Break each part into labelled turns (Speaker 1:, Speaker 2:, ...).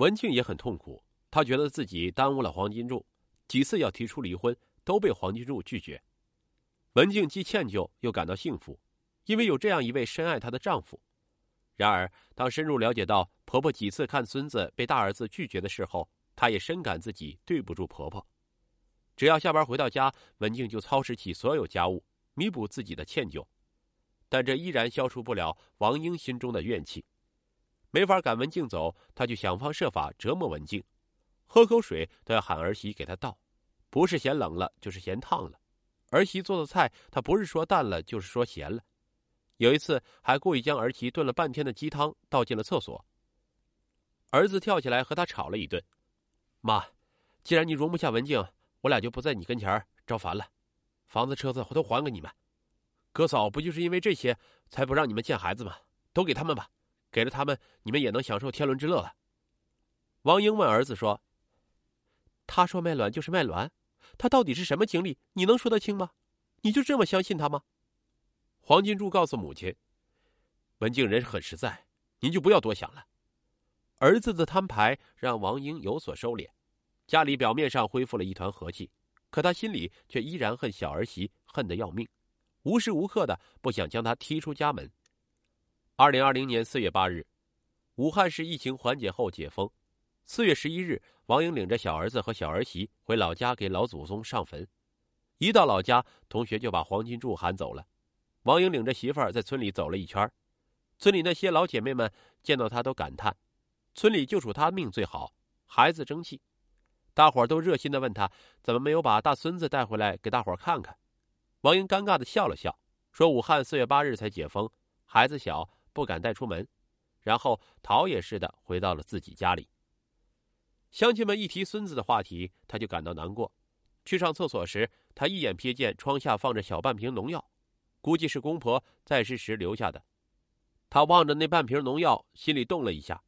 Speaker 1: 文静也很痛苦，她觉得自己耽误了黄金柱，几次要提出离婚都被黄金柱拒绝。文静既歉疚又感到幸福，因为有这样一位深爱她的丈夫。然而，当深入了解到婆婆几次看孙子被大儿子拒绝的事后，她也深感自己对不住婆婆。只要下班回到家，文静就操持起所有家务，弥补自己的歉疚。但这依然消除不了王英心中的怨气。没法赶文静走，他就想方设法折磨文静，喝口水都要喊儿媳给他倒，不是嫌冷了，就是嫌烫了。儿媳做的菜，他不是说淡了，就是说咸了。有一次，还故意将儿媳炖了半天的鸡汤倒进了厕所。儿子跳起来和他吵了一顿：“妈，既然你容不下文静，我俩就不在你跟前招烦了，房子车子我都还给你们。哥嫂不就是因为这些才不让你们见孩子吗？都给他们吧。”给了他们，你们也能享受天伦之乐了。王英问儿子说：“他说卖卵就是卖卵，他到底是什么经历？你能说得清吗？你就这么相信他吗？”黄金柱告诉母亲：“文静人很实在，您就不要多想了。”儿子的摊牌让王英有所收敛，家里表面上恢复了一团和气，可他心里却依然恨小儿媳，恨得要命，无时无刻的不想将她踢出家门。二零二零年四月八日，武汉市疫情缓解后解封。四月十一日，王英领着小儿子和小儿媳回老家给老祖宗上坟。一到老家，同学就把黄金柱喊走了。王英领着媳妇儿在村里走了一圈，村里那些老姐妹们见到他都感叹：村里就属他命最好，孩子争气。大伙儿都热心的问他怎么没有把大孙子带回来给大伙儿看看。王英尴尬的笑了笑，说：“武汉四月八日才解封，孩子小。”不敢带出门，然后逃也似的回到了自己家里。乡亲们一提孙子的话题，他就感到难过。去上厕所时，他一眼瞥见窗下放着小半瓶农药，估计是公婆在世时留下的。他望着那半瓶农药，心里动了一下。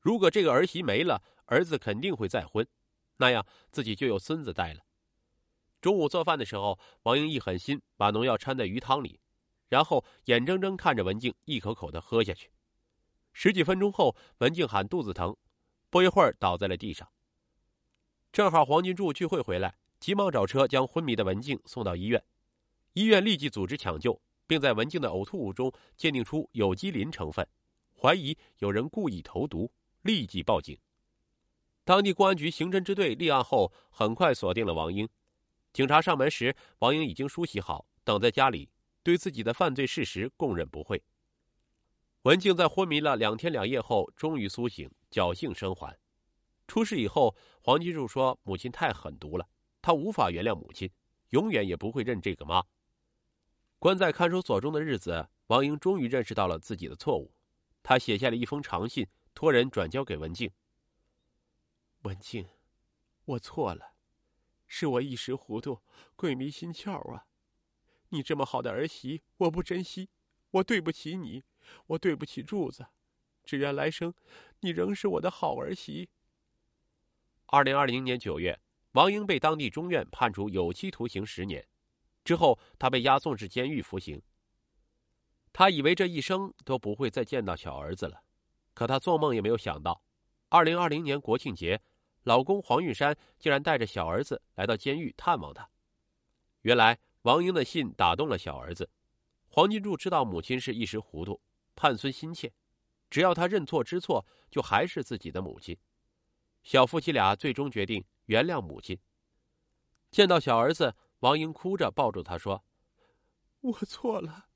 Speaker 1: 如果这个儿媳没了，儿子肯定会再婚，那样自己就有孙子带了。中午做饭的时候，王英一狠心，把农药掺在鱼汤里。然后眼睁睁看着文静一口口的喝下去，十几分钟后，文静喊肚子疼，不一会儿倒在了地上。正好黄金柱聚会回来，急忙找车将昏迷的文静送到医院。医院立即组织抢救，并在文静的呕吐物中鉴定出有机磷成分，怀疑有人故意投毒，立即报警。当地公安局刑侦支队立案后，很快锁定了王英。警察上门时，王英已经梳洗好，等在家里。对自己的犯罪事实供认不讳。文静在昏迷了两天两夜后，终于苏醒，侥幸生还。出事以后，黄金柱说：“母亲太狠毒了，他无法原谅母亲，永远也不会认这个妈。”关在看守所中的日子，王英终于认识到了自己的错误。他写下了一封长信，托人转交给文静：“文静，我错了，是我一时糊涂，鬼迷心窍啊。”你这么好的儿媳，我不珍惜，我对不起你，我对不起柱子，只愿来生你仍是我的好儿媳。二零二零年九月，王英被当地中院判处有期徒刑十年，之后他被押送至监狱服刑。他以为这一生都不会再见到小儿子了，可他做梦也没有想到，二零二零年国庆节，老公黄玉山竟然带着小儿子来到监狱探望他。原来。王英的信打动了小儿子，黄金柱知道母亲是一时糊涂，盼孙心切，只要他认错知错，就还是自己的母亲。小夫妻俩最终决定原谅母亲。见到小儿子，王英哭着抱住他说：“我错了。”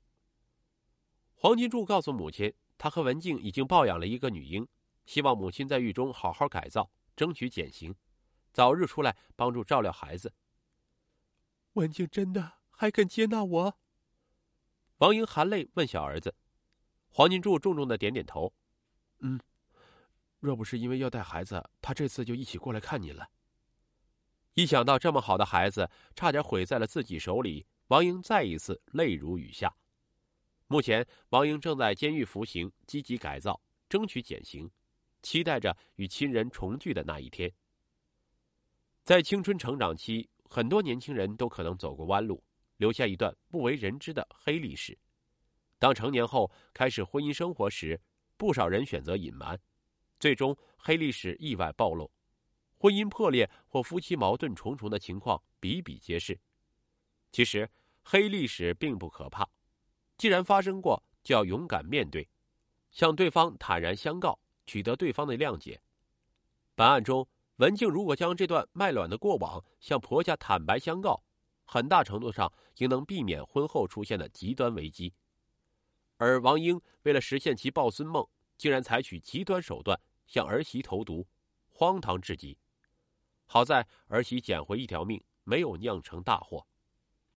Speaker 1: 黄金柱告诉母亲，他和文静已经抱养了一个女婴，希望母亲在狱中好好改造，争取减刑，早日出来帮助照料孩子。文静真的。还肯接纳我？王英含泪问小儿子，黄金柱重重的点点头，嗯，若不是因为要带孩子，他这次就一起过来看你了。一想到这么好的孩子差点毁在了自己手里，王英再一次泪如雨下。目前，王英正在监狱服刑，积极改造，争取减刑，期待着与亲人重聚的那一天。在青春成长期，很多年轻人都可能走过弯路。留下一段不为人知的黑历史。当成年后开始婚姻生活时，不少人选择隐瞒，最终黑历史意外暴露，婚姻破裂或夫妻矛盾重重的情况比比皆是。其实黑历史并不可怕，既然发生过，就要勇敢面对，向对方坦然相告，取得对方的谅解。本案中，文静如果将这段卖卵的过往向婆家坦白相告，很大程度上应能避免婚后出现的极端危机。而王英为了实现其抱孙梦，竟然采取极端手段向儿媳投毒，荒唐至极。好在儿媳捡回一条命，没有酿成大祸。